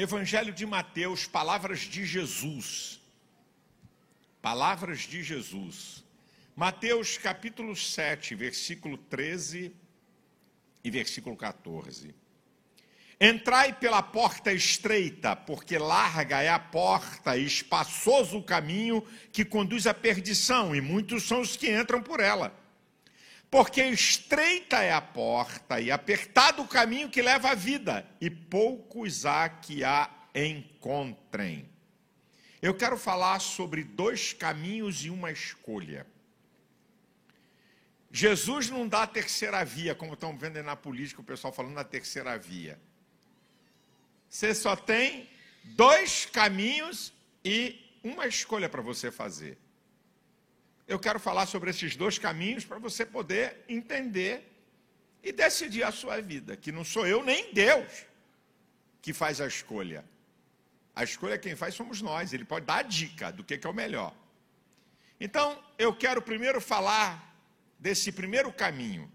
Evangelho de Mateus, palavras de Jesus. Palavras de Jesus. Mateus capítulo 7, versículo 13 e versículo 14. Entrai pela porta estreita, porque larga é a porta e espaçoso o caminho que conduz à perdição, e muitos são os que entram por ela. Porque estreita é a porta e apertado o caminho que leva à vida, e poucos há que a encontrem. Eu quero falar sobre dois caminhos e uma escolha. Jesus não dá a terceira via, como estão vendo na política, o pessoal falando na terceira via. Você só tem dois caminhos e uma escolha para você fazer. Eu quero falar sobre esses dois caminhos para você poder entender e decidir a sua vida, que não sou eu nem Deus que faz a escolha. A escolha quem faz somos nós, ele pode dar a dica do que é o melhor. Então, eu quero primeiro falar desse primeiro caminho,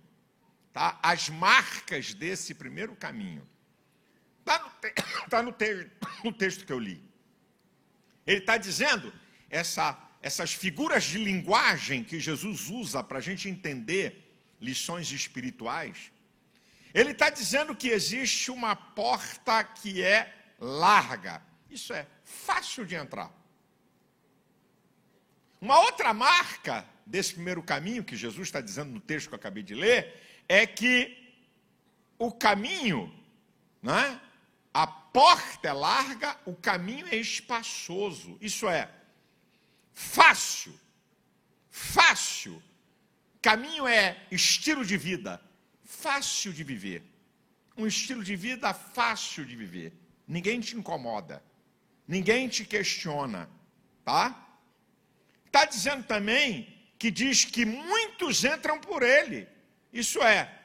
tá? As marcas desse primeiro caminho. Está no, te tá no, te no texto que eu li. Ele está dizendo essa, essas figuras de linguagem que Jesus usa para a gente entender lições espirituais. Ele está dizendo que existe uma porta que é larga. Isso é fácil de entrar. Uma outra marca desse primeiro caminho que Jesus está dizendo no texto que eu acabei de ler é que o caminho, não é? A porta é larga, o caminho é espaçoso. Isso é fácil. Fácil. Caminho é estilo de vida, fácil de viver. Um estilo de vida fácil de viver. Ninguém te incomoda. Ninguém te questiona, tá? Está dizendo também que diz que muitos entram por ele. Isso é,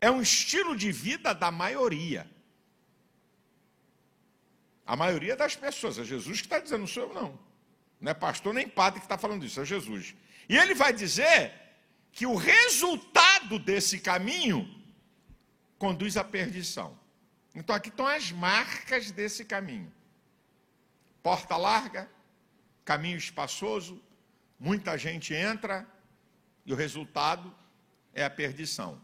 é um estilo de vida da maioria. A maioria das pessoas, é Jesus que está dizendo, não sou eu não. Não é pastor nem padre que está falando isso, é Jesus. E ele vai dizer que o resultado desse caminho conduz à perdição. Então aqui estão as marcas desse caminho. Porta larga, caminho espaçoso, muita gente entra e o resultado é a perdição.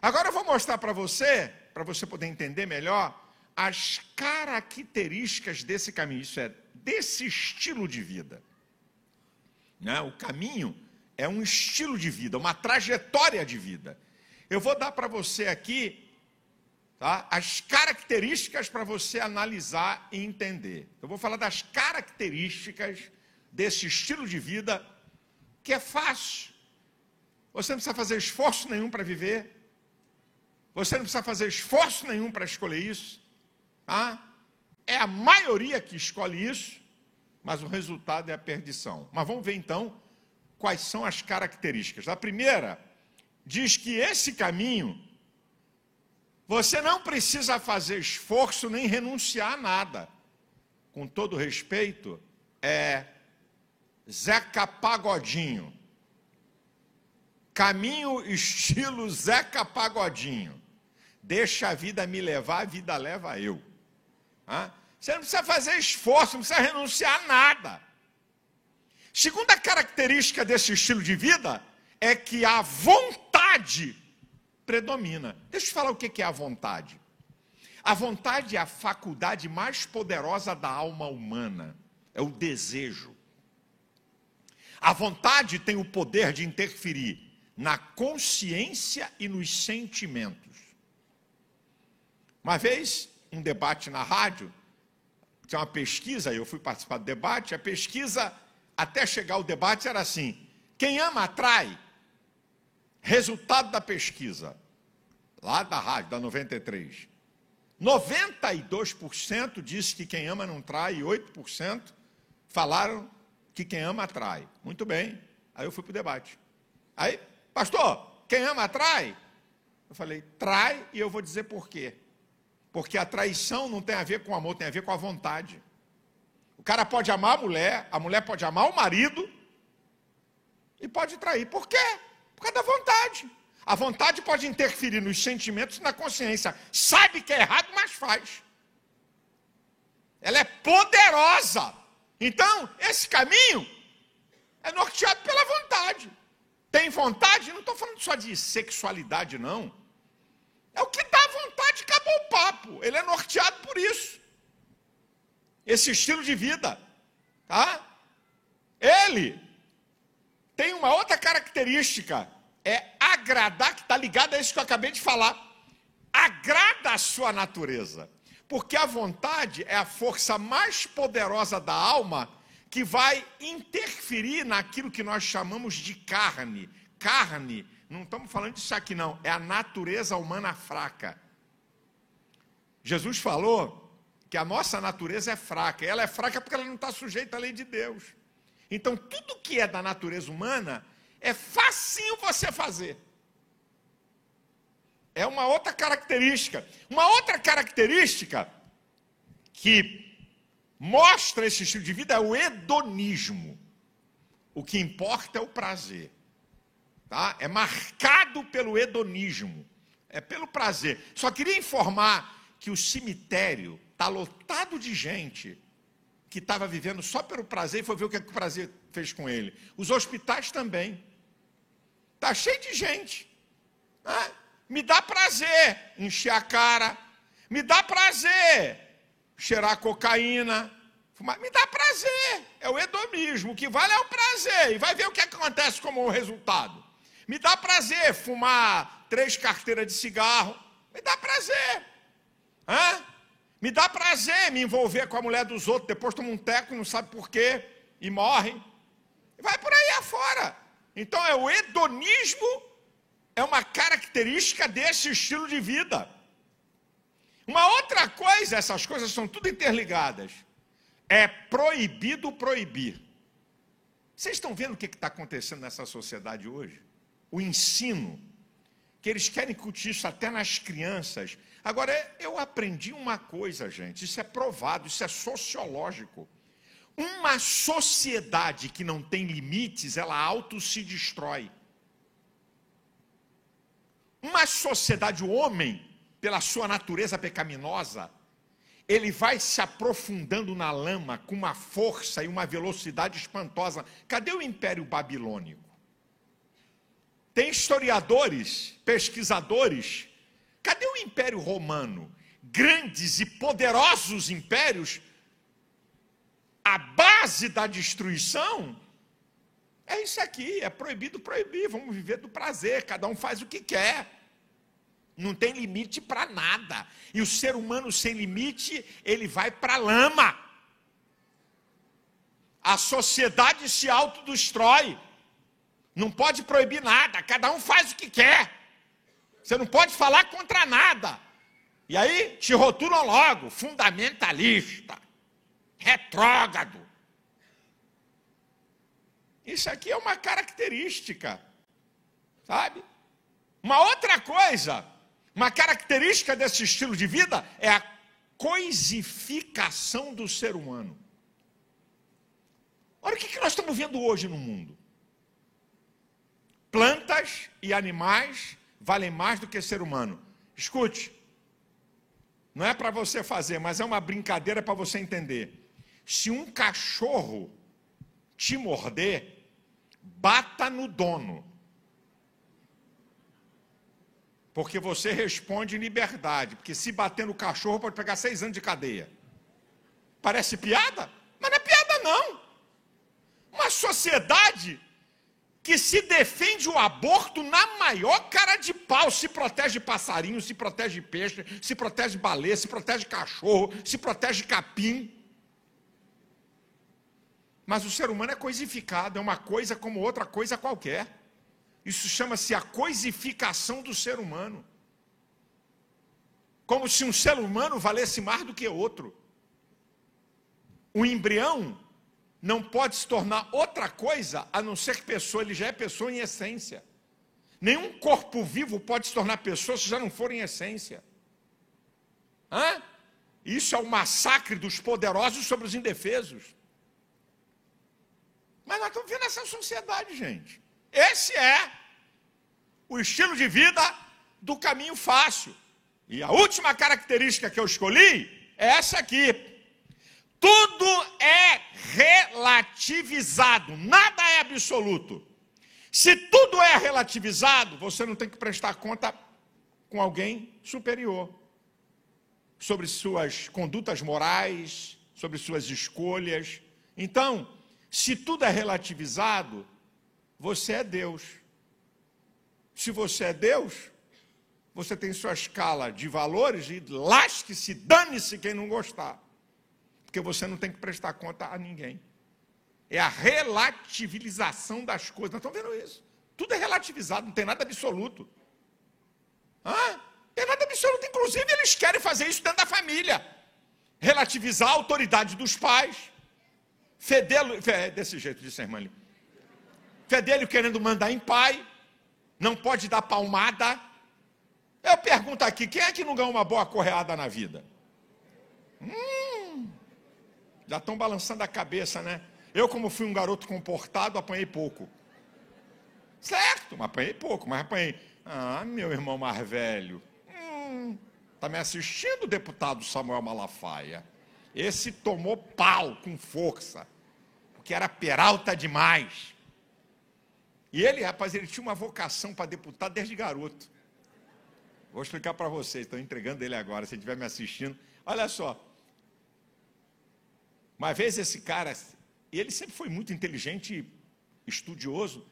Agora eu vou mostrar para você, para você poder entender melhor, as características desse caminho, isso é, desse estilo de vida. Né? O caminho é um estilo de vida, uma trajetória de vida. Eu vou dar para você aqui tá, as características para você analisar e entender. Eu vou falar das características desse estilo de vida que é fácil. Você não precisa fazer esforço nenhum para viver. Você não precisa fazer esforço nenhum para escolher isso. Ah, é a maioria que escolhe isso, mas o resultado é a perdição. Mas vamos ver então quais são as características. A primeira diz que esse caminho você não precisa fazer esforço nem renunciar a nada. Com todo respeito, é Zeca Pagodinho. Caminho estilo Zeca Pagodinho. Deixa a vida me levar, a vida leva eu. Você não precisa fazer esforço, não precisa renunciar a nada. Segunda característica desse estilo de vida é que a vontade predomina. Deixa eu falar o que é a vontade. A vontade é a faculdade mais poderosa da alma humana, é o desejo. A vontade tem o poder de interferir na consciência e nos sentimentos. Uma vez, um debate na rádio, tinha uma pesquisa, eu fui participar do debate, a pesquisa, até chegar ao debate, era assim: quem ama atrai. Resultado da pesquisa, lá da rádio, da 93. 92% disse que quem ama não trai, e 8% falaram que quem ama atrai. Muito bem. Aí eu fui para o debate. Aí, pastor, quem ama atrai? Eu falei, trai, e eu vou dizer por quê. Porque a traição não tem a ver com amor, tem a ver com a vontade. O cara pode amar a mulher, a mulher pode amar o marido e pode trair. Por quê? Por causa da vontade. A vontade pode interferir nos sentimentos e na consciência. Sabe que é errado, mas faz. ela é poderosa. Então, esse caminho é norteado pela vontade. Tem vontade? Não estou falando só de sexualidade, não. É o que dá vontade, acabou o papo. Ele é norteado por isso. Esse estilo de vida. Tá? Ele tem uma outra característica. É agradar, que está ligado a isso que eu acabei de falar. Agrada a sua natureza. Porque a vontade é a força mais poderosa da alma que vai interferir naquilo que nós chamamos de carne. Carne, não estamos falando disso aqui não, é a natureza humana fraca. Jesus falou que a nossa natureza é fraca. Ela é fraca porque ela não está sujeita à lei de Deus. Então, tudo que é da natureza humana é facinho você fazer. É uma outra característica. Uma outra característica que mostra esse estilo de vida é o hedonismo. O que importa é o prazer. Tá? É marcado pelo hedonismo. É pelo prazer. Só queria informar que o cemitério está lotado de gente que estava vivendo só pelo prazer e foi ver o que, é que o prazer fez com ele. Os hospitais também. Está cheio de gente. Né? Me dá prazer encher a cara. Me dá prazer cheirar cocaína. Fumar. Me dá prazer. É o hedonismo. O que vale é o prazer. E vai ver o que acontece como resultado. Me dá prazer fumar três carteiras de cigarro. Me dá prazer. Hã? Me dá prazer me envolver com a mulher dos outros. Depois toma um teco, não sabe por quê. E morre. Vai por aí afora. Então é o hedonismo é uma característica desse estilo de vida. Uma outra coisa, essas coisas são tudo interligadas, é proibido proibir. Vocês estão vendo o que está acontecendo nessa sociedade hoje? O ensino, que eles querem incutir isso até nas crianças. Agora, eu aprendi uma coisa, gente, isso é provado, isso é sociológico. Uma sociedade que não tem limites, ela auto se destrói. Uma sociedade, o homem, pela sua natureza pecaminosa, ele vai se aprofundando na lama com uma força e uma velocidade espantosa. Cadê o Império Babilônico? Tem historiadores, pesquisadores. Cadê o Império Romano? Grandes e poderosos impérios. A base da destruição é isso aqui, é proibido proibir, vamos viver do prazer, cada um faz o que quer. Não tem limite para nada. E o ser humano sem limite, ele vai para a lama. A sociedade se autodestrói. Não pode proibir nada, cada um faz o que quer. Você não pode falar contra nada. E aí te rotulam logo, fundamentalista, retrógrado. Isso aqui é uma característica, sabe? Uma outra coisa, uma característica desse estilo de vida é a coisificação do ser humano. Olha o que nós estamos vendo hoje no mundo. Plantas e animais valem mais do que ser humano. Escute, não é para você fazer, mas é uma brincadeira para você entender. Se um cachorro te morder, bata no dono. Porque você responde em liberdade. Porque se bater no cachorro, pode pegar seis anos de cadeia. Parece piada? Mas não é piada, não. Uma sociedade que se defende o aborto na maior cara de pau, se protege passarinho, se protege peixe, se protege baleia, se protege cachorro, se protege capim. Mas o ser humano é coisificado, é uma coisa como outra coisa qualquer. Isso chama-se a coisificação do ser humano. Como se um ser humano valesse mais do que outro. O embrião não pode se tornar outra coisa a não ser pessoa, ele já é pessoa em essência. Nenhum corpo vivo pode se tornar pessoa se já não for em essência. Hã? Isso é o massacre dos poderosos sobre os indefesos. Mas nós estamos vendo essa sociedade, gente. Esse é o estilo de vida do caminho fácil. E a última característica que eu escolhi é essa aqui. Tudo é relativizado, nada é absoluto. Se tudo é relativizado, você não tem que prestar conta com alguém superior sobre suas condutas morais, sobre suas escolhas. Então, se tudo é relativizado, você é Deus. Se você é Deus, você tem sua escala de valores e lasque-se, dane-se quem não gostar. Porque você não tem que prestar conta a ninguém. É a relativização das coisas. Nós estamos vendo isso. Tudo é relativizado, não tem nada absoluto. Hã? Tem nada absoluto. Inclusive, eles querem fazer isso dentro da família. Relativizar a autoridade dos pais. Fedelo, é desse jeito, disse a irmã ali. Fedelho querendo mandar em pai. Não pode dar palmada. Eu pergunto aqui, quem é que não ganhou uma boa correada na vida? Hum, já estão balançando a cabeça, né? Eu, como fui um garoto comportado, apanhei pouco. Certo, mas apanhei pouco, mas apanhei. Ah, meu irmão mais velho. Hum, tá me assistindo, deputado Samuel Malafaia? Esse tomou pau com força, porque era peralta demais. E ele, rapaz, ele tinha uma vocação para deputado desde garoto. Vou explicar para vocês, estou entregando ele agora, se ele estiver me assistindo. Olha só. Uma vez esse cara, e ele sempre foi muito inteligente, estudioso.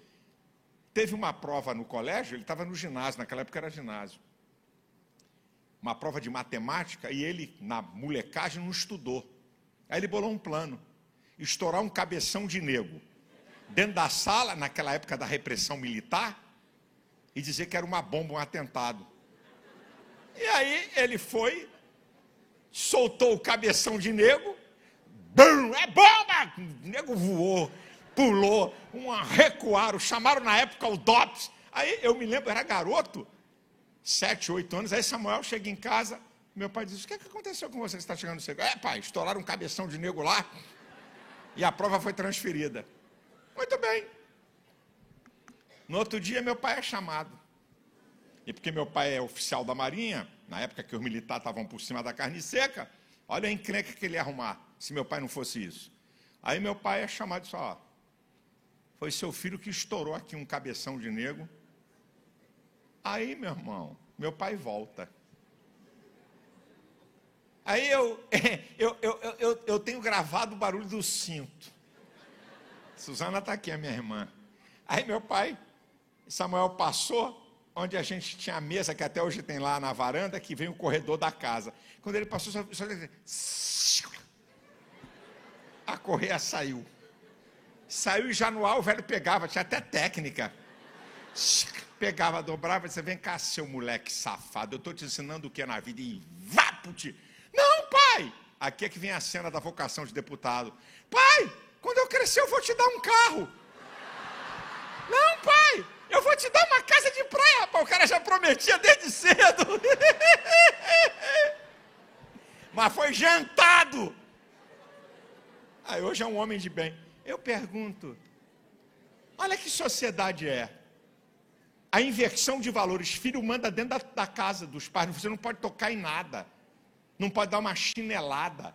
Teve uma prova no colégio, ele estava no ginásio, naquela época era ginásio. Uma prova de matemática e ele, na molecagem, não estudou. Aí ele bolou um plano: estourar um cabeção de nego dentro da sala, naquela época da repressão militar, e dizer que era uma bomba, um atentado. E aí ele foi, soltou o cabeção de nego, Bum, é bomba! O nego voou, pulou, um recuaram, chamaram na época o DOPS. Aí eu me lembro, era garoto, sete, oito anos, aí Samuel chega em casa, meu pai diz, o que, é que aconteceu com você que está chegando cedo? É, pai, estouraram um cabeção de nego lá, e a prova foi transferida. Muito bem. No outro dia, meu pai é chamado. E porque meu pai é oficial da Marinha, na época que os militares estavam por cima da carne seca, olha a encrenca que ele ia arrumar se meu pai não fosse isso. Aí meu pai é chamado e ó, foi seu filho que estourou aqui um cabeção de nego. Aí, meu irmão, meu pai volta. Aí eu, eu, eu, eu, eu tenho gravado o barulho do cinto. Suzana está aqui, a minha irmã. Aí meu pai, Samuel passou, onde a gente tinha a mesa, que até hoje tem lá na varanda, que vem o corredor da casa. Quando ele passou, só, só a correia saiu. Saiu e já no ar o velho pegava, tinha até técnica. Pegava, dobrava, você vem cá, seu moleque safado, eu estou te ensinando o que é na vida e vá te. Não, pai! Aqui é que vem a cena da vocação de deputado. Pai, quando eu crescer eu vou te dar um carro. Não, pai, eu vou te dar uma casa de praia, rapaz. O cara já prometia desde cedo. Mas foi jantado. Ah, hoje é um homem de bem. Eu pergunto: olha que sociedade é. A inversão de valores. Filho manda dentro da, da casa dos pais. Você não pode tocar em nada. Não pode dar uma chinelada.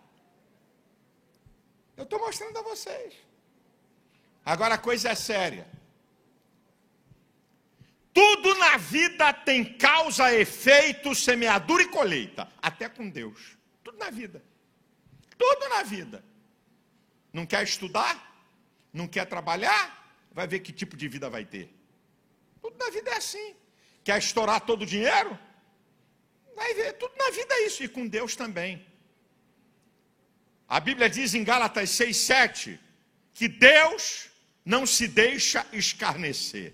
Eu estou mostrando a vocês. Agora a coisa é séria. Tudo na vida tem causa, efeito, semeadura e colheita. Até com Deus. Tudo na vida. Tudo na vida. Não quer estudar? Não quer trabalhar? Vai ver que tipo de vida vai ter. Tudo na vida é assim. Quer estourar todo o dinheiro? Vai ver, tudo na vida é isso. E com Deus também. A Bíblia diz em Gálatas 6, 7, que Deus não se deixa escarnecer.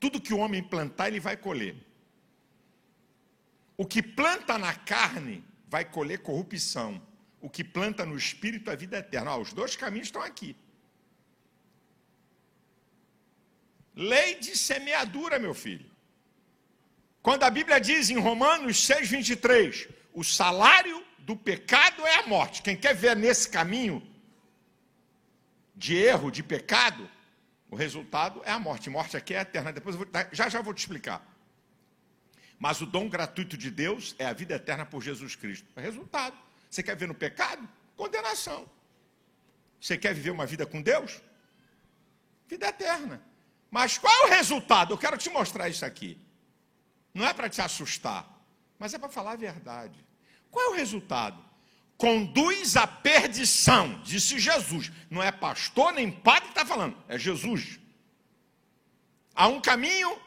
Tudo que o homem plantar, ele vai colher. O que planta na carne vai colher corrupção o que planta no espírito a vida eterna. os dois caminhos estão aqui. Lei de semeadura, meu filho. Quando a Bíblia diz em Romanos 6, 23, o salário do pecado é a morte. Quem quer ver nesse caminho de erro, de pecado, o resultado é a morte. Morte aqui é eterna. Depois vou, já já vou te explicar. Mas o dom gratuito de Deus é a vida eterna por Jesus Cristo. É resultado. Você quer ver no pecado? Condenação. Você quer viver uma vida com Deus? Vida eterna. Mas qual é o resultado? Eu quero te mostrar isso aqui. Não é para te assustar, mas é para falar a verdade. Qual é o resultado? Conduz à perdição, disse Jesus. Não é pastor nem padre que está falando, é Jesus. Há um caminho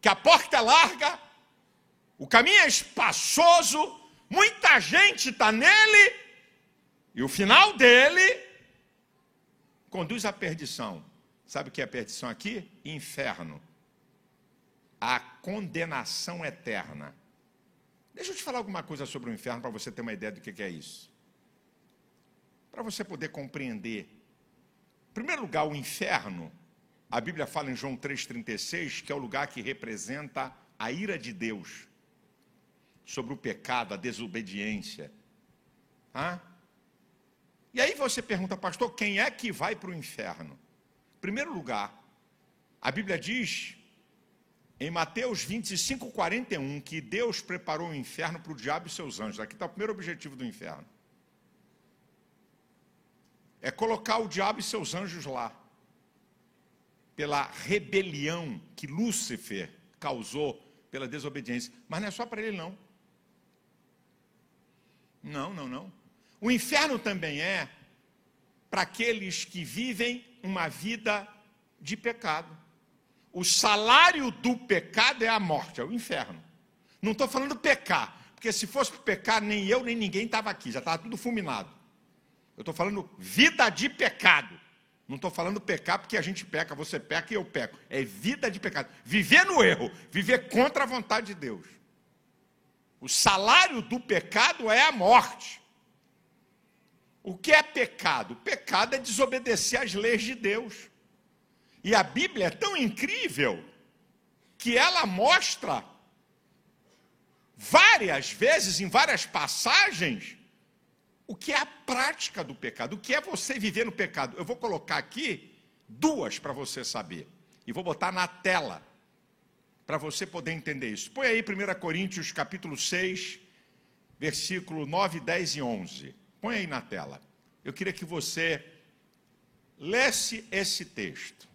que a porta é larga, o caminho é espaçoso, muita gente está nele, e o final dele conduz à perdição. Sabe o que é perdição aqui? Inferno. A condenação eterna. Deixa eu te falar alguma coisa sobre o inferno para você ter uma ideia do que é isso. Para você poder compreender. Em primeiro lugar, o inferno, a Bíblia fala em João 3,36, que é o lugar que representa a ira de Deus sobre o pecado, a desobediência. Ah? E aí você pergunta, pastor, quem é que vai para o inferno? Em primeiro lugar, a Bíblia diz em Mateus 25, 41 que Deus preparou o inferno para o diabo e seus anjos. Aqui está o primeiro objetivo do inferno: é colocar o diabo e seus anjos lá, pela rebelião que Lúcifer causou pela desobediência. Mas não é só para ele, não. Não, não, não. O inferno também é para aqueles que vivem uma vida de pecado. O salário do pecado é a morte, é o inferno. Não estou falando pecar, porque se fosse pecar, nem eu nem ninguém estava aqui, já estava tudo fulminado. Eu estou falando vida de pecado. Não estou falando pecar porque a gente peca, você peca e eu peco. É vida de pecado. Viver no erro, viver contra a vontade de Deus. O salário do pecado é a morte. O que é pecado? Pecado é desobedecer às leis de Deus. E a Bíblia é tão incrível que ela mostra várias vezes, em várias passagens, o que é a prática do pecado, o que é você viver no pecado. Eu vou colocar aqui duas para você saber. E vou botar na tela para você poder entender isso. Põe aí 1 Coríntios capítulo 6, versículo 9, 10 e 11. Põe aí na tela. Eu queria que você lesse esse texto.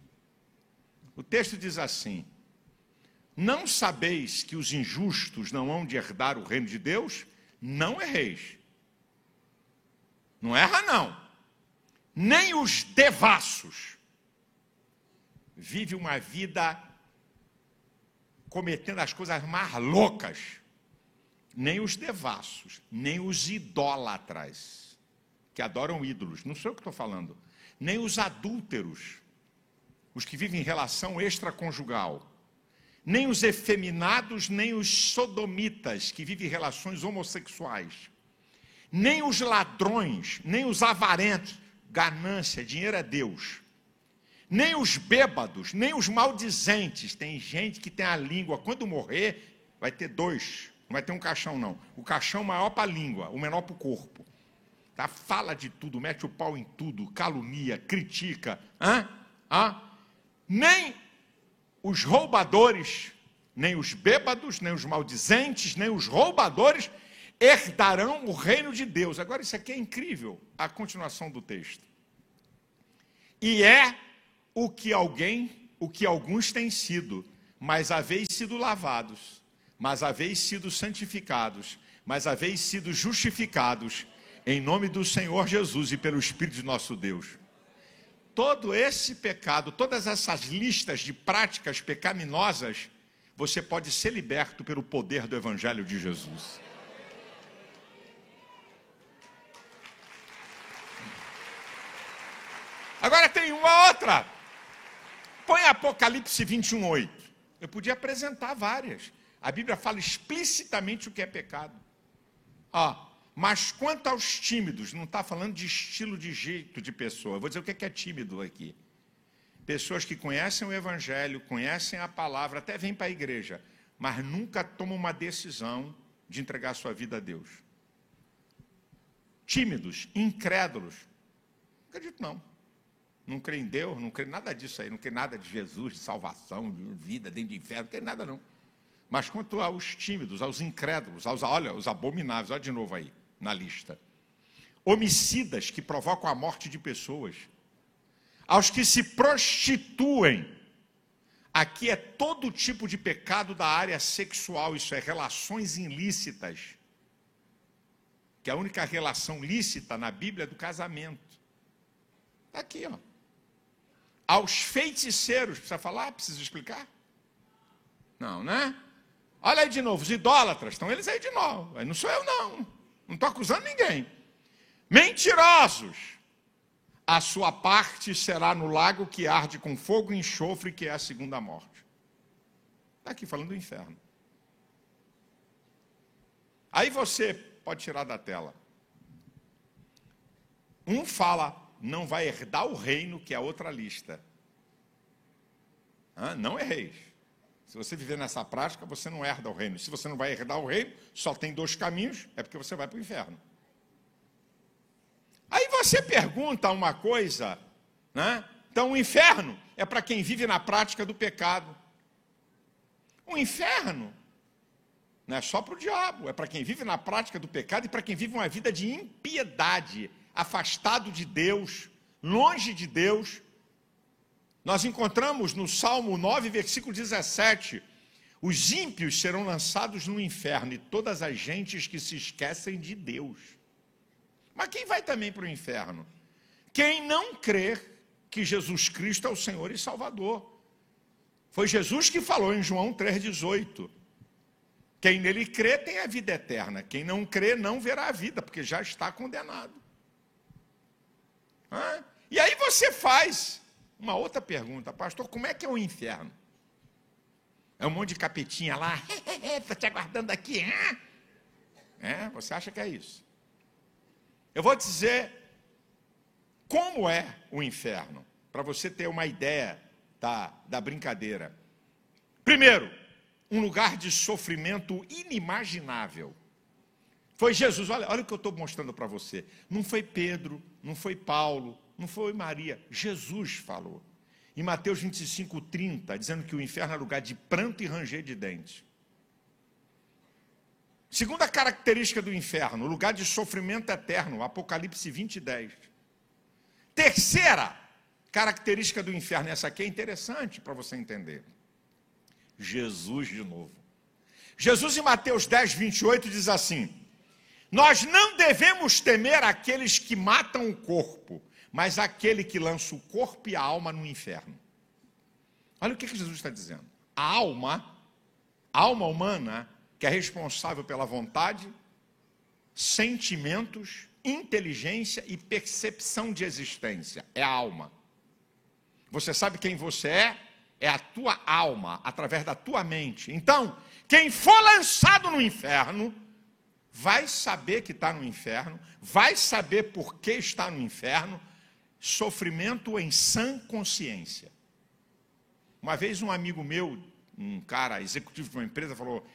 O texto diz assim: Não sabeis que os injustos não hão de herdar o reino de Deus? Não erreis. Não erra, não. Nem os devassos vive uma vida cometendo as coisas mais loucas. Nem os devassos, nem os idólatras, que adoram ídolos, não sei o que estou falando, nem os adúlteros, os que vivem em relação extraconjugal, nem os efeminados, nem os sodomitas, que vivem em relações homossexuais, nem os ladrões, nem os avarentos, ganância, dinheiro é Deus, nem os bêbados, nem os maldizentes. Tem gente que tem a língua, quando morrer, vai ter dois não vai ter um caixão, não. O caixão maior para a língua, o menor para o corpo. Tá? Fala de tudo, mete o pau em tudo, calunia, critica. Hã? Hã? Nem os roubadores, nem os bêbados, nem os maldizentes, nem os roubadores herdarão o reino de Deus. Agora, isso aqui é incrível, a continuação do texto. E é o que alguém, o que alguns têm sido, mas haveis sido lavados mas haveis sido santificados, mas haveis sido justificados em nome do Senhor Jesus e pelo Espírito de nosso Deus. Todo esse pecado, todas essas listas de práticas pecaminosas, você pode ser liberto pelo poder do Evangelho de Jesus. Agora tem uma outra. Põe Apocalipse 21, 8. Eu podia apresentar várias. A Bíblia fala explicitamente o que é pecado. Ah, mas quanto aos tímidos, não está falando de estilo de jeito de pessoa. Eu vou dizer o que é tímido aqui. Pessoas que conhecem o Evangelho, conhecem a palavra, até vêm para a igreja, mas nunca tomam uma decisão de entregar sua vida a Deus. Tímidos, incrédulos. Não acredito, não. Não creio em Deus, não creio nada disso aí, não creio nada de Jesus, de salvação, de vida dentro do inferno, não creio nada, não. Mas quanto aos tímidos, aos incrédulos, aos, olha, os abomináveis, olha de novo aí na lista. homicidas que provocam a morte de pessoas, aos que se prostituem. Aqui é todo tipo de pecado da área sexual, isso é relações ilícitas. Que a única relação lícita na Bíblia é do casamento. Está aqui, ó. Aos feiticeiros, precisa falar? Precisa explicar? Não, né? Olha aí de novo, os idólatras, estão eles aí de novo. Não sou eu, não. Não estou acusando ninguém. Mentirosos. A sua parte será no lago que arde com fogo e enxofre, que é a segunda morte. Está aqui falando do inferno. Aí você pode tirar da tela. Um fala, não vai herdar o reino, que é a outra lista. não erreis. Se você viver nessa prática, você não herda o reino. Se você não vai herdar o reino, só tem dois caminhos, é porque você vai para o inferno. Aí você pergunta uma coisa, né? Então o inferno é para quem vive na prática do pecado. O inferno não é só para o diabo, é para quem vive na prática do pecado e para quem vive uma vida de impiedade, afastado de Deus, longe de Deus, nós encontramos no Salmo 9, versículo 17: os ímpios serão lançados no inferno e todas as gentes que se esquecem de Deus. Mas quem vai também para o inferno? Quem não crer que Jesus Cristo é o Senhor e Salvador. Foi Jesus que falou em João 3,18. Quem nele crê tem a vida eterna. Quem não crê não verá a vida, porque já está condenado. E aí você faz uma outra pergunta, pastor, como é que é o inferno? É um monte de capetinha lá, está te aguardando aqui. É, você acha que é isso? Eu vou dizer como é o inferno, para você ter uma ideia da, da brincadeira. Primeiro, um lugar de sofrimento inimaginável. Foi Jesus, olha, olha o que eu estou mostrando para você. Não foi Pedro, não foi Paulo, não foi Maria, Jesus falou. Em Mateus 25, 30, dizendo que o inferno é lugar de pranto e ranger de dentes. Segunda característica do inferno, lugar de sofrimento eterno, Apocalipse 20, 10. Terceira característica do inferno, essa aqui é interessante para você entender. Jesus de novo. Jesus em Mateus 10, 28 diz assim: Nós não devemos temer aqueles que matam o corpo, mas aquele que lança o corpo e a alma no inferno. Olha o que, Jesus está dizendo. A alma, a alma humana, que é responsável pela vontade, sentimentos, inteligência e percepção de existência. É a alma. Você sabe quem você é? É a tua alma, através da tua mente. Então, quem for lançado no inferno, vai saber que está no inferno, vai saber por que está no inferno, sofrimento em sã consciência. Uma vez um amigo meu, um cara executivo de uma empresa, falou: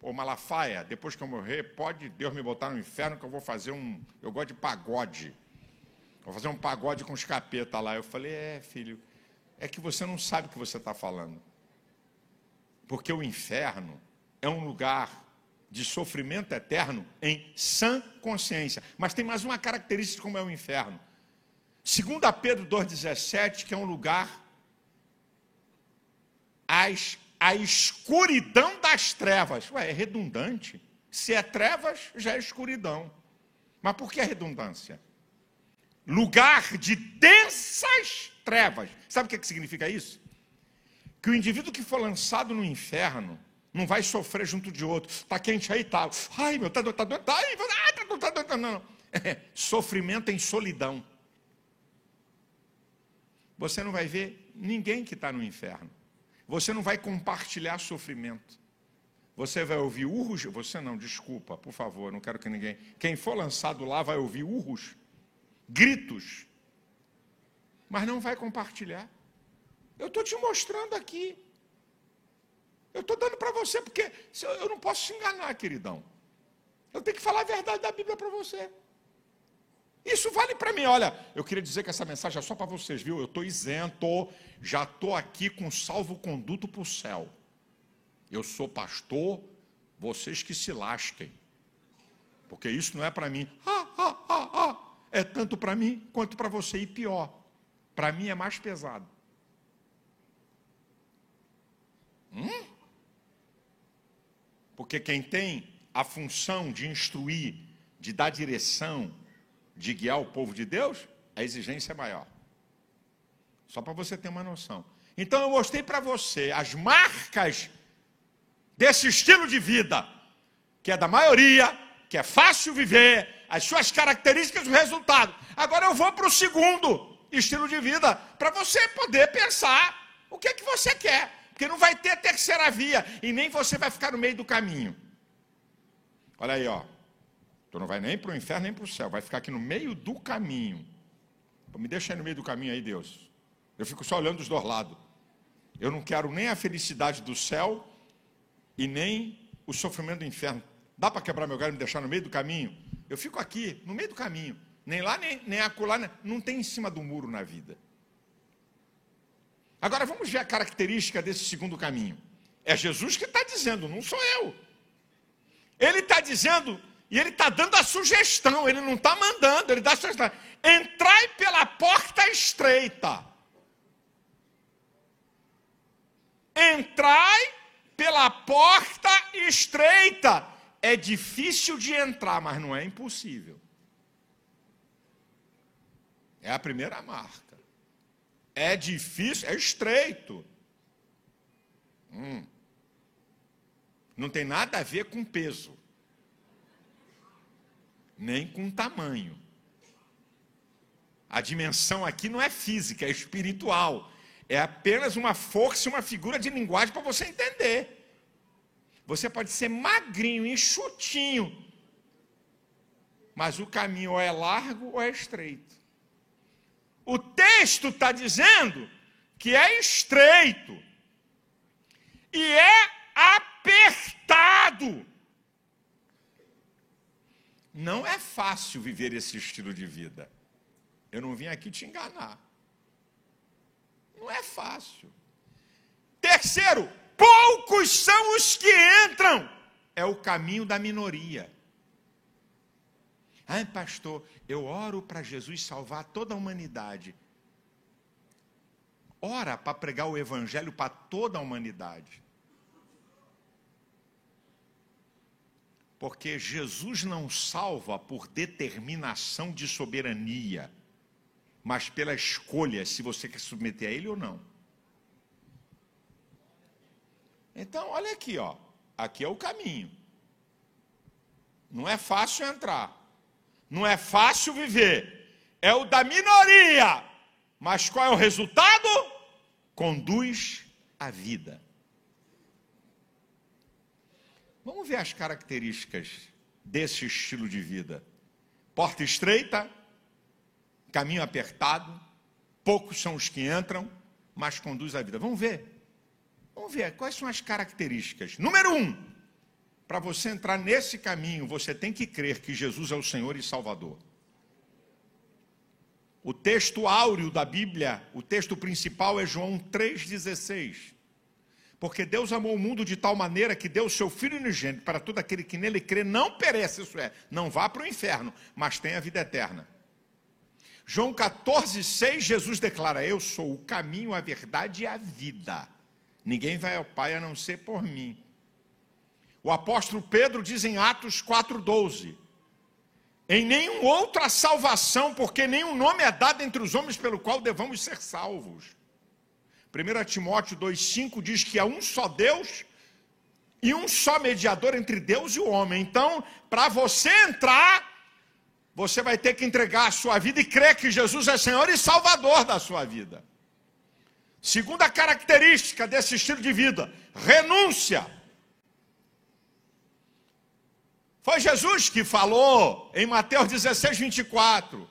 Pô, Malafaia, depois que eu morrer, pode Deus me botar no inferno que eu vou fazer um. Eu gosto de pagode. Vou fazer um pagode com os capeta lá. Eu falei: É, filho, é que você não sabe o que você está falando. Porque o inferno é um lugar de sofrimento eterno em sã consciência. Mas tem mais uma característica como é o inferno. Segundo a Pedro 2,17, que é um lugar a escuridão das trevas. Ué, é redundante. Se é trevas, já é escuridão. Mas por que a redundância? Lugar de densas trevas. Sabe o que, que significa isso? Que o indivíduo que for lançado no inferno não vai sofrer junto de outro. Está quente aí, tá. Ai, meu, tá doendo, tá doendo, tá, ai, tá doendo, tá doendo, não. É, sofrimento em solidão você não vai ver ninguém que está no inferno. Você não vai compartilhar sofrimento. Você vai ouvir urros, você não, desculpa, por favor, não quero que ninguém. Quem for lançado lá vai ouvir urros, gritos, mas não vai compartilhar. Eu estou te mostrando aqui. Eu estou dando para você, porque eu não posso te enganar, queridão. Eu tenho que falar a verdade da Bíblia para você. Isso vale para mim. Olha, eu queria dizer que essa mensagem é só para vocês, viu? Eu estou isento, já estou aqui com salvo-conduto para o céu. Eu sou pastor, vocês que se lasquem. Porque isso não é para mim. Ah, ah, ah, é tanto para mim quanto para você, e pior, para mim é mais pesado. Hum? Porque quem tem a função de instruir, de dar direção, de guiar o povo de Deus, a exigência é maior. Só para você ter uma noção. Então eu mostrei para você as marcas desse estilo de vida, que é da maioria, que é fácil viver, as suas características e o resultado. Agora eu vou para o segundo estilo de vida, para você poder pensar o que é que você quer. Porque não vai ter terceira via e nem você vai ficar no meio do caminho. Olha aí, ó. Tu não vai nem para o inferno nem para o céu, vai ficar aqui no meio do caminho. Me deixa aí no meio do caminho aí, Deus. Eu fico só olhando dos dois lados. Eu não quero nem a felicidade do céu e nem o sofrimento do inferno. Dá para quebrar meu galho e me deixar no meio do caminho? Eu fico aqui, no meio do caminho. Nem lá, nem, nem acolá. Não tem em cima do muro na vida. Agora vamos ver a característica desse segundo caminho. É Jesus que está dizendo, não sou eu. Ele está dizendo, e ele está dando a sugestão, ele não está mandando, ele dá a sugestão. Entrai pela porta estreita. Entrai pela porta estreita. É difícil de entrar, mas não é impossível. É a primeira marca. É difícil, é estreito. Hum. Não tem nada a ver com peso, nem com tamanho. A dimensão aqui não é física, é espiritual. É apenas uma força e uma figura de linguagem para você entender. Você pode ser magrinho, enxutinho, mas o caminho ou é largo ou é estreito. O texto está dizendo que é estreito e é apertado. Não é fácil viver esse estilo de vida. Eu não vim aqui te enganar. Não é fácil. Terceiro, poucos são os que entram. É o caminho da minoria. Ai, pastor, eu oro para Jesus salvar toda a humanidade. Ora para pregar o evangelho para toda a humanidade. Porque Jesus não salva por determinação de soberania, mas pela escolha se você quer submeter a ele ou não. Então, olha aqui, ó. Aqui é o caminho. Não é fácil entrar. Não é fácil viver. É o da minoria. Mas qual é o resultado? Conduz a vida. Vamos ver as características desse estilo de vida. Porta estreita, caminho apertado, poucos são os que entram, mas conduz a vida. Vamos ver. Vamos ver quais são as características. Número um, para você entrar nesse caminho, você tem que crer que Jesus é o Senhor e Salvador. O texto áureo da Bíblia, o texto principal é João 3,16. Porque Deus amou o mundo de tal maneira que deu o seu Filho unigênito para todo aquele que nele crê, não pereça, isso é, não vá para o inferno, mas tenha a vida eterna. João 14,6, Jesus declara: Eu sou o caminho, a verdade e a vida. Ninguém vai ao Pai a não ser por mim. O apóstolo Pedro diz em Atos 4,12: Em nenhum outra salvação, porque nenhum nome é dado entre os homens pelo qual devamos ser salvos. 1 Timóteo 2,5 diz que há um só Deus e um só mediador entre Deus e o homem. Então, para você entrar, você vai ter que entregar a sua vida e crer que Jesus é Senhor e Salvador da sua vida. Segunda característica desse estilo de vida: renúncia. Foi Jesus que falou em Mateus 16, 24: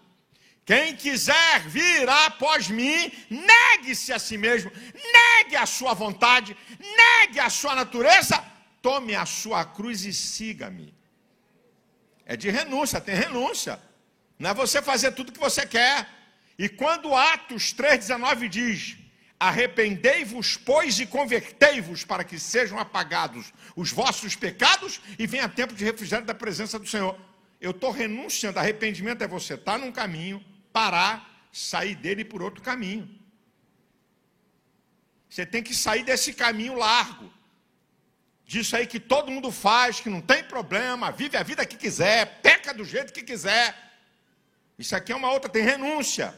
Quem quiser vir após mim, negue-se a si mesmo, negue a sua vontade, negue a sua natureza, tome a sua cruz e siga-me. É de renúncia, tem renúncia. Não é você fazer tudo que você quer. E quando Atos 3,19 diz: Arrependei-vos, pois, e convertei-vos para que sejam apagados os vossos pecados e venha tempo de refrigério da presença do Senhor. Eu estou renunciando. Arrependimento é você estar tá num caminho, parar, sair dele por outro caminho. Você tem que sair desse caminho largo. Disso aí que todo mundo faz, que não tem problema, vive a vida que quiser, peca do jeito que quiser. Isso aqui é uma outra, tem renúncia.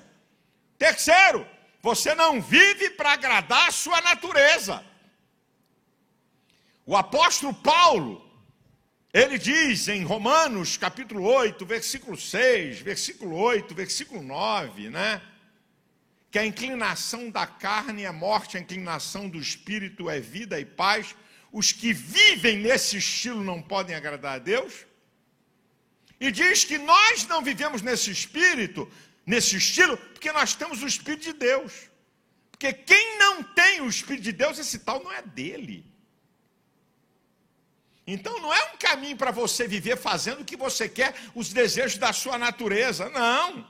Terceiro, você não vive para agradar a sua natureza. O apóstolo Paulo, ele diz em Romanos capítulo 8, versículo 6, versículo 8, versículo 9, né? Que a inclinação da carne é morte, a inclinação do espírito é vida e paz. Os que vivem nesse estilo não podem agradar a Deus. E diz que nós não vivemos nesse espírito, nesse estilo, porque nós temos o Espírito de Deus. Porque quem não tem o Espírito de Deus, esse tal não é dele. Então não é um caminho para você viver fazendo o que você quer, os desejos da sua natureza. Não.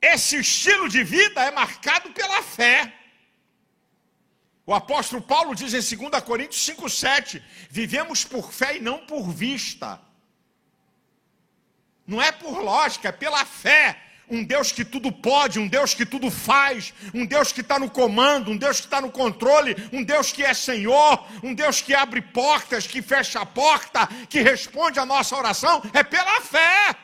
Esse estilo de vida é marcado pela fé. O apóstolo Paulo diz em 2 Coríntios 5,7: vivemos por fé e não por vista. Não é por lógica, é pela fé um Deus que tudo pode, um Deus que tudo faz, um Deus que está no comando, um Deus que está no controle, um Deus que é Senhor, um Deus que abre portas, que fecha a porta, que responde a nossa oração, é pela fé.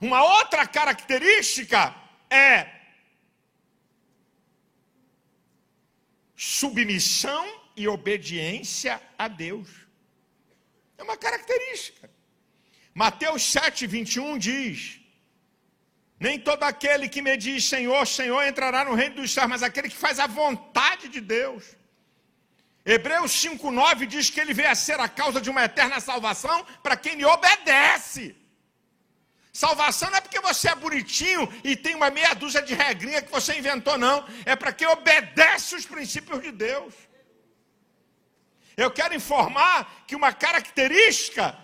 Uma outra característica é submissão e obediência a Deus. É uma característica. Mateus 7, 21 diz: Nem todo aquele que me diz Senhor, Senhor entrará no reino dos céus, mas aquele que faz a vontade de Deus. Hebreus 5,9 diz que ele veio a ser a causa de uma eterna salvação para quem lhe obedece. Salvação não é porque você é bonitinho e tem uma meia dúzia de regrinha que você inventou, não. É para quem obedece os princípios de Deus. Eu quero informar que uma característica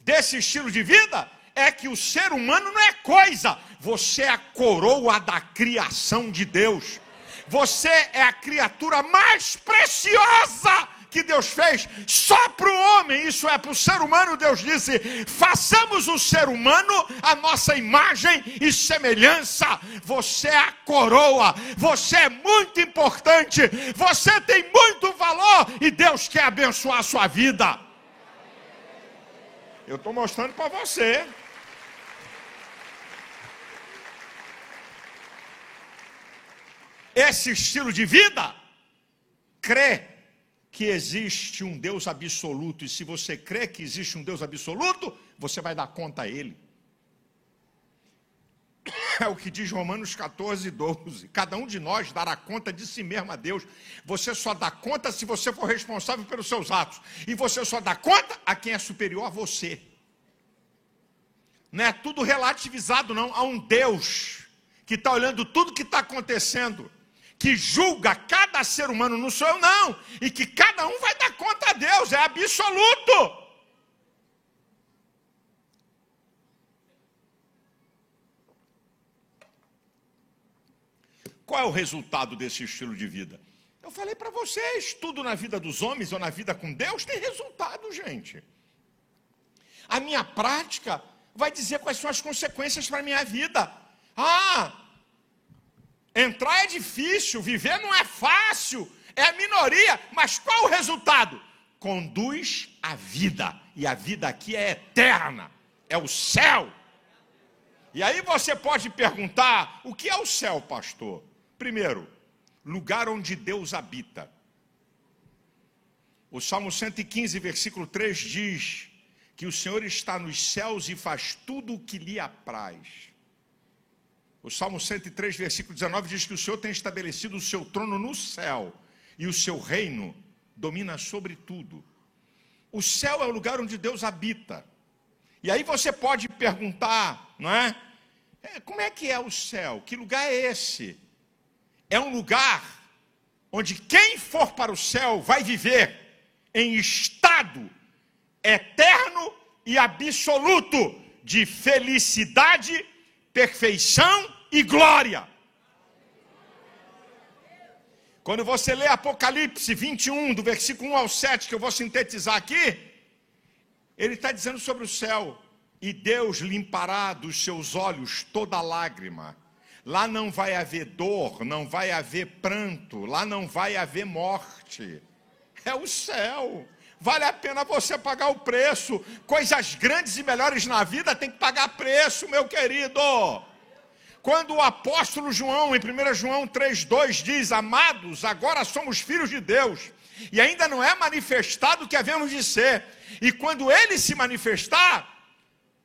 desse estilo de vida é que o ser humano não é coisa, você é a coroa da criação de Deus. Você é a criatura mais preciosa que Deus fez só para o homem, isso é para o ser humano. Deus disse: façamos o ser humano a nossa imagem e semelhança. Você é a coroa, você é muito importante, você tem muito valor e Deus quer abençoar a sua vida. Eu estou mostrando para você. Esse estilo de vida crê que existe um Deus absoluto, e se você crê que existe um Deus absoluto, você vai dar conta a Ele. É o que diz Romanos 14, 12. Cada um de nós dará conta de si mesmo a Deus. Você só dá conta se você for responsável pelos seus atos. E você só dá conta a quem é superior a você. Não é tudo relativizado, não. Há um Deus que está olhando tudo que está acontecendo, que julga cada ser humano, não sou eu, não. E que cada um vai dar conta a Deus, é absoluto. Qual é o resultado desse estilo de vida? Eu falei para vocês, tudo na vida dos homens ou na vida com Deus tem resultado, gente. A minha prática vai dizer quais são as consequências para a minha vida. Ah, entrar é difícil, viver não é fácil, é a minoria, mas qual o resultado? Conduz a vida, e a vida aqui é eterna, é o céu. E aí você pode perguntar: o que é o céu, pastor? Primeiro, lugar onde Deus habita. O Salmo 115, versículo 3 diz que o Senhor está nos céus e faz tudo o que lhe apraz. O Salmo 103, versículo 19 diz que o Senhor tem estabelecido o seu trono no céu e o seu reino domina sobre tudo. O céu é o lugar onde Deus habita. E aí você pode perguntar, não é? é como é que é o céu? Que lugar é esse? é um lugar onde quem for para o céu vai viver em estado eterno e absoluto de felicidade, perfeição e glória. Quando você lê Apocalipse 21, do versículo 1 ao 7, que eu vou sintetizar aqui, ele está dizendo sobre o céu: e Deus limpará dos seus olhos toda lágrima. Lá não vai haver dor, não vai haver pranto, lá não vai haver morte. É o céu. Vale a pena você pagar o preço. Coisas grandes e melhores na vida tem que pagar preço, meu querido. Quando o apóstolo João, em 1 João 3,2, diz: Amados, agora somos filhos de Deus, e ainda não é manifestado o que havemos de ser, e quando ele se manifestar,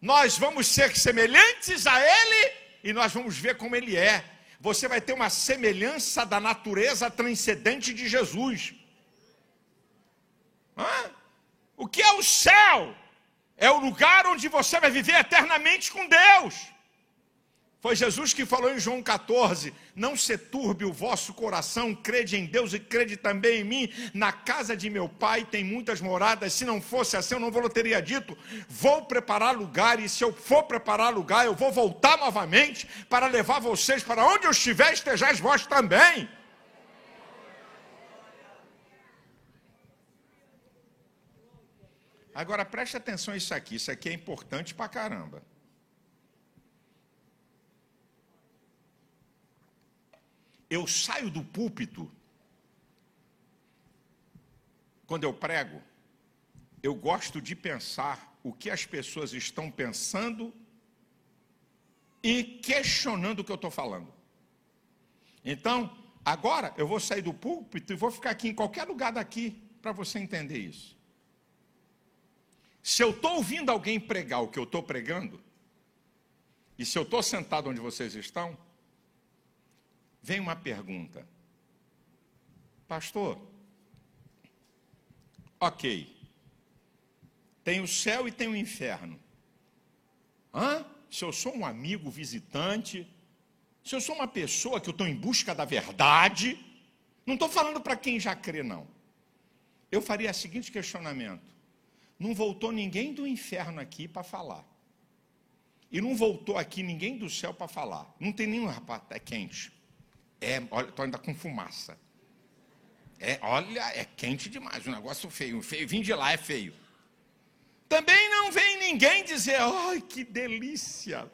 nós vamos ser semelhantes a ele e nós vamos ver como ele é. Você vai ter uma semelhança da natureza transcendente de Jesus. Hã? O que é o céu? É o lugar onde você vai viver eternamente com Deus. Foi Jesus que falou em João 14: Não se turbe o vosso coração, crede em Deus e crede também em mim. Na casa de meu pai tem muitas moradas. Se não fosse assim, eu não vou teria dito: Vou preparar lugar, e se eu for preparar lugar, eu vou voltar novamente para levar vocês para onde eu estiver, estejais vós também. Agora preste atenção a isso aqui, isso aqui é importante pra caramba. Eu saio do púlpito, quando eu prego, eu gosto de pensar o que as pessoas estão pensando e questionando o que eu estou falando. Então, agora eu vou sair do púlpito e vou ficar aqui em qualquer lugar daqui para você entender isso. Se eu estou ouvindo alguém pregar o que eu estou pregando, e se eu estou sentado onde vocês estão, vem uma pergunta. Pastor, ok, tem o céu e tem o inferno. Hã? Se eu sou um amigo visitante, se eu sou uma pessoa que eu estou em busca da verdade, não estou falando para quem já crê, não. Eu faria o seguinte questionamento: não voltou ninguém do inferno aqui para falar. E não voltou aqui ninguém do céu para falar. Não tem nenhum rapaz, é quente. É, olha, estou ainda com fumaça. É, olha, é quente demais, um negócio feio. feio. Vim de lá é feio. Também não vem ninguém dizer, ai, que delícia.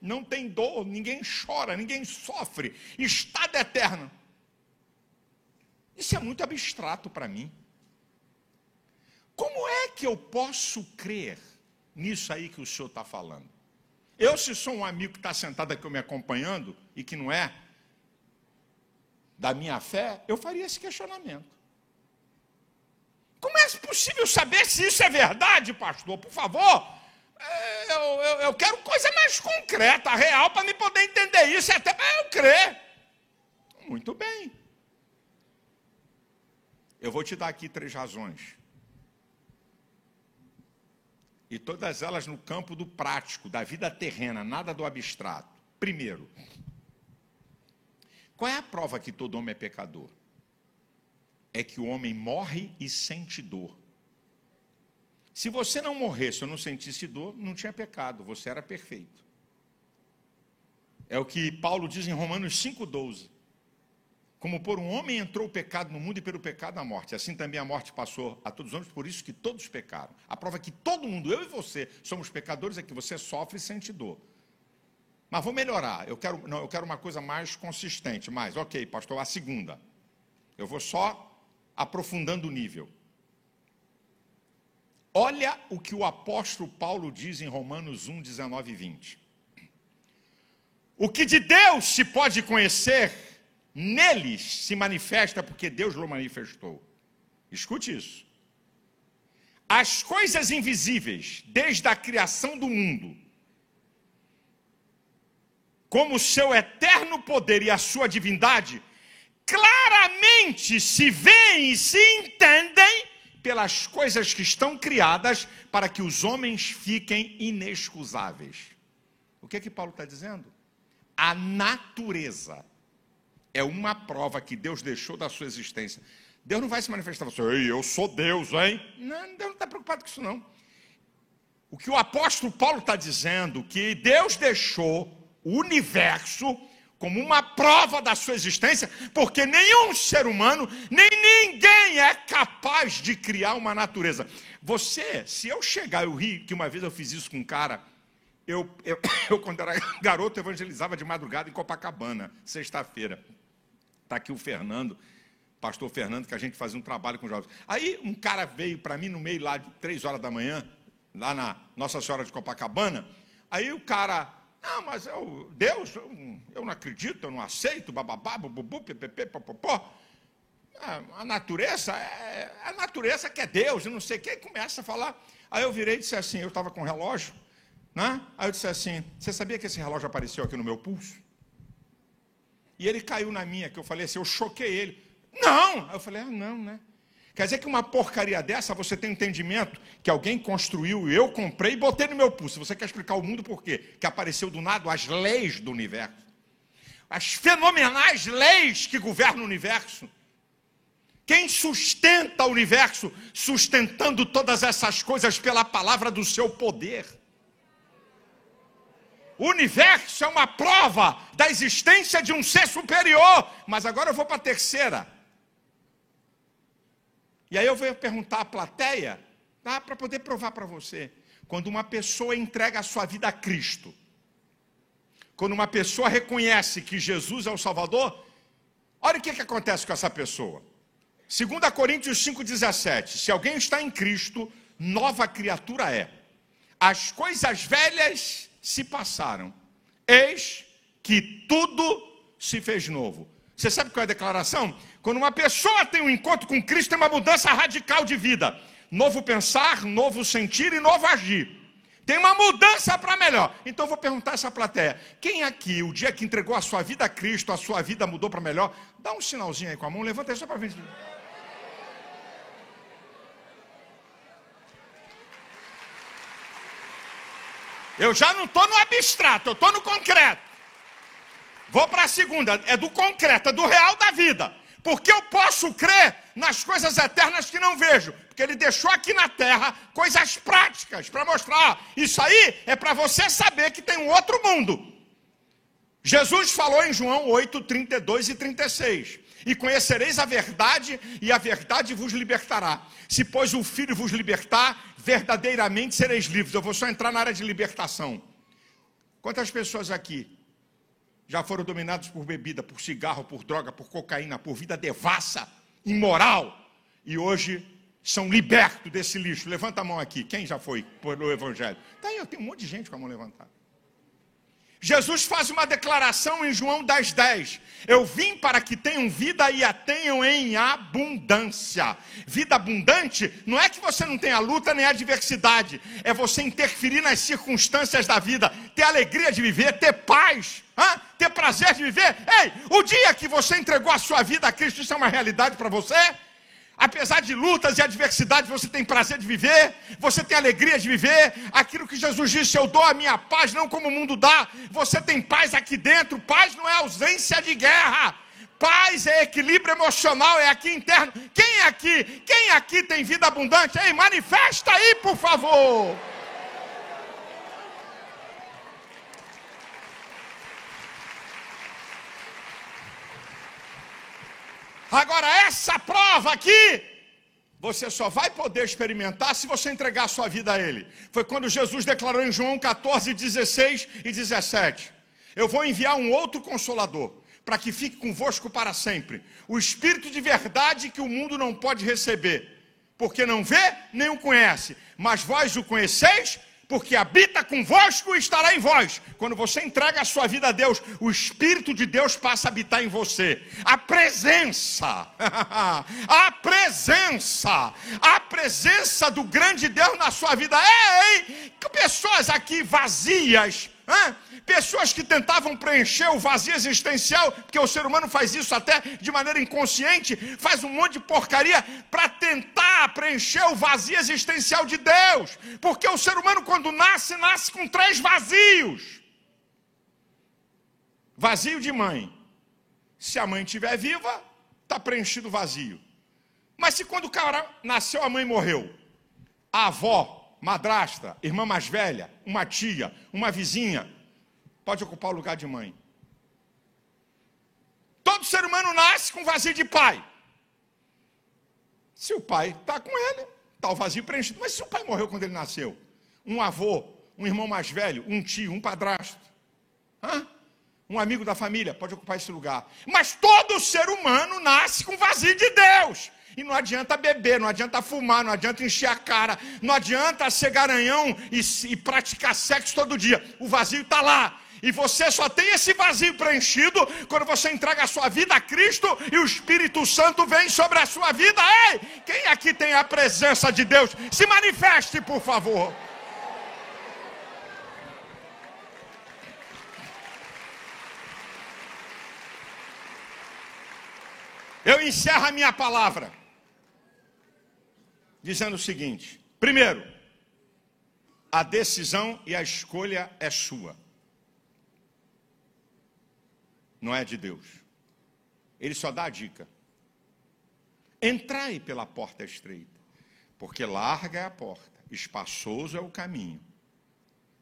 Não tem dor, ninguém chora, ninguém sofre. Estado eterno. Isso é muito abstrato para mim. Como é que eu posso crer nisso aí que o senhor está falando? Eu, se sou um amigo que está sentado aqui me acompanhando e que não é, da minha fé, eu faria esse questionamento. Como é possível saber se isso é verdade, pastor? Por favor, é, eu, eu, eu quero coisa mais concreta, real, para me poder entender isso até para eu crer. Muito bem. Eu vou te dar aqui três razões. E todas elas no campo do prático, da vida terrena, nada do abstrato. Primeiro, qual é a prova que todo homem é pecador? É que o homem morre e sente dor. Se você não morresse ou não sentisse dor, não tinha pecado, você era perfeito. É o que Paulo diz em Romanos 5,12. Como por um homem entrou o pecado no mundo e pelo pecado a morte, assim também a morte passou a todos os homens, por isso que todos pecaram. A prova que todo mundo, eu e você, somos pecadores é que você sofre e sente dor. Mas vou melhorar. Eu quero, não, eu quero uma coisa mais consistente. Mas, ok, pastor, a segunda. Eu vou só aprofundando o nível. Olha o que o apóstolo Paulo diz em Romanos 1, 19 e 20. O que de Deus se pode conhecer, neles se manifesta porque Deus o manifestou. Escute isso. As coisas invisíveis, desde a criação do mundo, como o seu eterno poder e a sua divindade, claramente se veem e se entendem pelas coisas que estão criadas para que os homens fiquem inexcusáveis. O que é que Paulo está dizendo? A natureza é uma prova que Deus deixou da sua existência. Deus não vai se manifestar você, Ei, eu sou Deus, hein? Não, Deus não está preocupado com isso, não. O que o apóstolo Paulo está dizendo, que Deus deixou o universo como uma prova da sua existência, porque nenhum ser humano, nem ninguém é capaz de criar uma natureza. Você, se eu chegar, eu ri, que uma vez eu fiz isso com um cara, eu, eu, eu quando era garoto, evangelizava de madrugada em Copacabana, sexta-feira. Está aqui o Fernando, pastor Fernando, que a gente fazia um trabalho com jovens. Aí um cara veio para mim no meio lá de três horas da manhã, lá na Nossa Senhora de Copacabana. Aí o cara, não, mas eu, Deus, eu, eu não acredito, eu não aceito, bababá, bububu, ppp, popopó. Ah, a natureza, é, a natureza que é Deus, eu não sei quem começa a falar. Aí eu virei e disse assim, eu estava com o relógio, né? Aí eu disse assim, você sabia que esse relógio apareceu aqui no meu pulso? E ele caiu na minha, que eu falei assim, eu choquei ele. Não! Aí eu falei, ah, não, né? Quer dizer que uma porcaria dessa você tem entendimento que alguém construiu, eu comprei e botei no meu pulso. Você quer explicar o mundo por quê? Que apareceu do nada as leis do universo. As fenomenais leis que governam o universo. Quem sustenta o universo, sustentando todas essas coisas pela palavra do seu poder. O universo é uma prova da existência de um ser superior. Mas agora eu vou para a terceira. E aí eu vou perguntar à plateia, tá? para poder provar para você. Quando uma pessoa entrega a sua vida a Cristo, quando uma pessoa reconhece que Jesus é o Salvador, olha o que, que acontece com essa pessoa. 2 Coríntios 5,17: Se alguém está em Cristo, nova criatura é. As coisas velhas se passaram, eis que tudo se fez novo. Você sabe qual é a declaração? Quando uma pessoa tem um encontro com Cristo, tem uma mudança radical de vida. Novo pensar, novo sentir e novo agir. Tem uma mudança para melhor. Então eu vou perguntar essa plateia: quem aqui, o dia que entregou a sua vida a Cristo, a sua vida mudou para melhor? Dá um sinalzinho aí com a mão, levanta aí só para ver. Eu já não estou no abstrato, eu estou no concreto. Vou para a segunda, é do concreto, é do real da vida. Porque eu posso crer nas coisas eternas que não vejo. Porque ele deixou aqui na terra coisas práticas para mostrar. Isso aí é para você saber que tem um outro mundo. Jesus falou em João 8, 32 e 36. E conhecereis a verdade, e a verdade vos libertará. Se, pois, o Filho vos libertar, verdadeiramente sereis livres. Eu vou só entrar na área de libertação. Quantas pessoas aqui já foram dominados por bebida, por cigarro, por droga, por cocaína, por vida devassa, imoral, e hoje são libertos desse lixo. Levanta a mão aqui. Quem já foi pelo Evangelho? Tá aí, eu tenho um monte de gente com a mão levantada. Jesus faz uma declaração em João 10,10. 10. Eu vim para que tenham vida e a tenham em abundância. Vida abundante não é que você não tenha luta nem adversidade, é você interferir nas circunstâncias da vida, ter alegria de viver, ter paz, hein? ter prazer de viver. Ei, o dia que você entregou a sua vida a Cristo, isso é uma realidade para você? Apesar de lutas e adversidades, você tem prazer de viver, você tem alegria de viver. Aquilo que Jesus disse, eu dou a minha paz, não como o mundo dá. Você tem paz aqui dentro. Paz não é ausência de guerra. Paz é equilíbrio emocional, é aqui interno. Quem aqui, quem aqui tem vida abundante? Ei, manifesta aí, por favor. Agora, essa prova aqui, você só vai poder experimentar se você entregar a sua vida a Ele. Foi quando Jesus declarou em João 14, 16 e 17: Eu vou enviar um outro consolador, para que fique convosco para sempre. O Espírito de verdade que o mundo não pode receber, porque não vê nem o conhece, mas vós o conheceis porque habita convosco e estará em vós. Quando você entrega a sua vida a Deus, o Espírito de Deus passa a habitar em você. A presença, a presença, a presença do grande Deus na sua vida. Ei, ei pessoas aqui vazias, Hã? Pessoas que tentavam preencher o vazio existencial, porque o ser humano faz isso até de maneira inconsciente, faz um monte de porcaria para tentar preencher o vazio existencial de Deus. Porque o ser humano, quando nasce, nasce com três vazios: vazio de mãe. Se a mãe estiver viva, está preenchido o vazio. Mas se quando o cara nasceu, a mãe morreu, a avó madrasta, irmã mais velha, uma tia, uma vizinha, pode ocupar o lugar de mãe. ser humano nasce com vazio de pai. Se o pai está com ele, está o vazio preenchido. Mas se o pai morreu quando ele nasceu? Um avô, um irmão mais velho, um tio, um padrasto. Hã? Um amigo da família pode ocupar esse lugar. Mas todo ser humano nasce com vazio de Deus. E não adianta beber, não adianta fumar, não adianta encher a cara, não adianta ser garanhão e, e praticar sexo todo dia. O vazio está lá. E você só tem esse vazio preenchido quando você entrega a sua vida a Cristo e o Espírito Santo vem sobre a sua vida. Ei, quem aqui tem a presença de Deus? Se manifeste, por favor. Eu encerro a minha palavra dizendo o seguinte: primeiro, a decisão e a escolha é sua não é de Deus. Ele só dá a dica. Entrai pela porta estreita, porque larga é a porta, espaçoso é o caminho.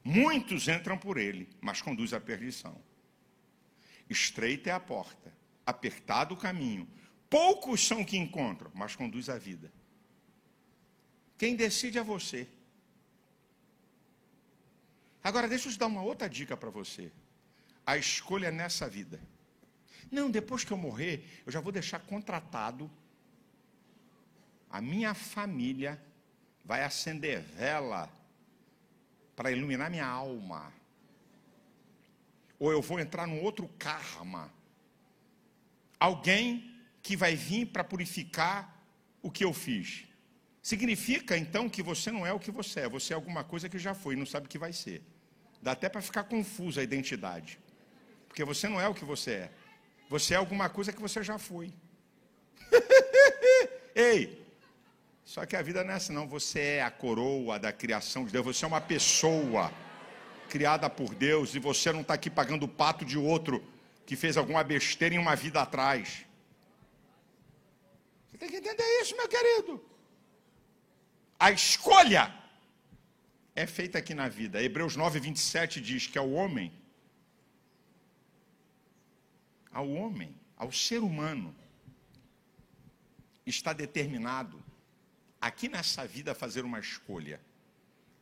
Muitos entram por ele, mas conduz à perdição. Estreita é a porta, apertado o caminho. Poucos são que encontram, mas conduz à vida. Quem decide é você. Agora, deixa eu te dar uma outra dica para você. A escolha é nessa vida. Não, depois que eu morrer, eu já vou deixar contratado. A minha família vai acender vela para iluminar minha alma. Ou eu vou entrar num outro karma. Alguém que vai vir para purificar o que eu fiz. Significa então que você não é o que você é, você é alguma coisa que já foi e não sabe o que vai ser. Dá até para ficar confusa a identidade. Porque você não é o que você é. Você é alguma coisa que você já foi. Ei, só que a vida não é assim, não. Você é a coroa da criação de Deus. Você é uma pessoa criada por Deus e você não está aqui pagando o pato de outro que fez alguma besteira em uma vida atrás. Você tem que entender isso, meu querido. A escolha é feita aqui na vida. Hebreus 9, 27 diz que é o homem ao homem, ao ser humano, está determinado aqui nessa vida a fazer uma escolha.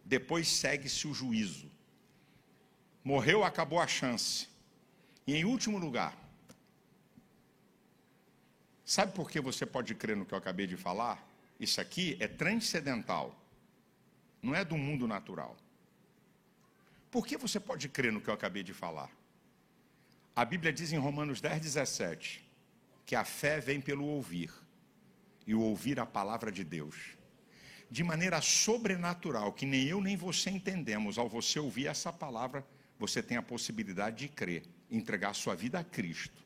Depois segue-se o juízo. Morreu, acabou a chance. E em último lugar, sabe por que você pode crer no que eu acabei de falar? Isso aqui é transcendental, não é do mundo natural. Por que você pode crer no que eu acabei de falar? A Bíblia diz em Romanos 10, 17, que a fé vem pelo ouvir, e o ouvir a palavra de Deus. De maneira sobrenatural, que nem eu nem você entendemos, ao você ouvir essa palavra, você tem a possibilidade de crer, entregar sua vida a Cristo,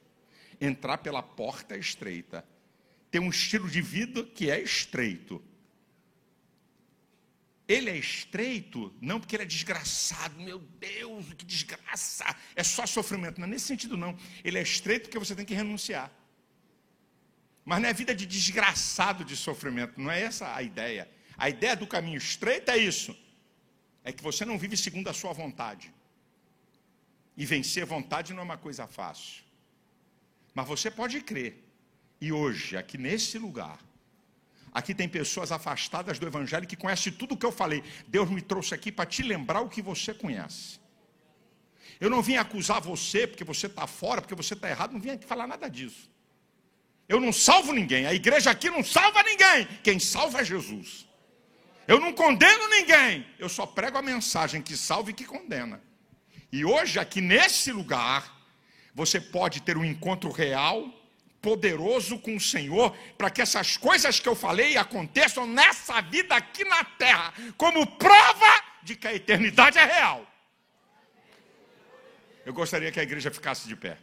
entrar pela porta estreita, ter um estilo de vida que é estreito, ele é estreito, não porque ele é desgraçado, meu Deus, que desgraça, é só sofrimento. Não é nesse sentido, não. Ele é estreito porque você tem que renunciar. Mas não é vida de desgraçado de sofrimento, não é essa a ideia. A ideia do caminho estreito é isso: é que você não vive segundo a sua vontade. E vencer a vontade não é uma coisa fácil. Mas você pode crer. E hoje, aqui nesse lugar, Aqui tem pessoas afastadas do Evangelho que conhecem tudo o que eu falei. Deus me trouxe aqui para te lembrar o que você conhece. Eu não vim acusar você porque você está fora, porque você está errado, não vim aqui falar nada disso. Eu não salvo ninguém, a igreja aqui não salva ninguém, quem salva é Jesus. Eu não condeno ninguém, eu só prego a mensagem que salva e que condena. E hoje, aqui nesse lugar, você pode ter um encontro real poderoso com o Senhor, para que essas coisas que eu falei aconteçam nessa vida aqui na terra, como prova de que a eternidade é real. Eu gostaria que a igreja ficasse de pé.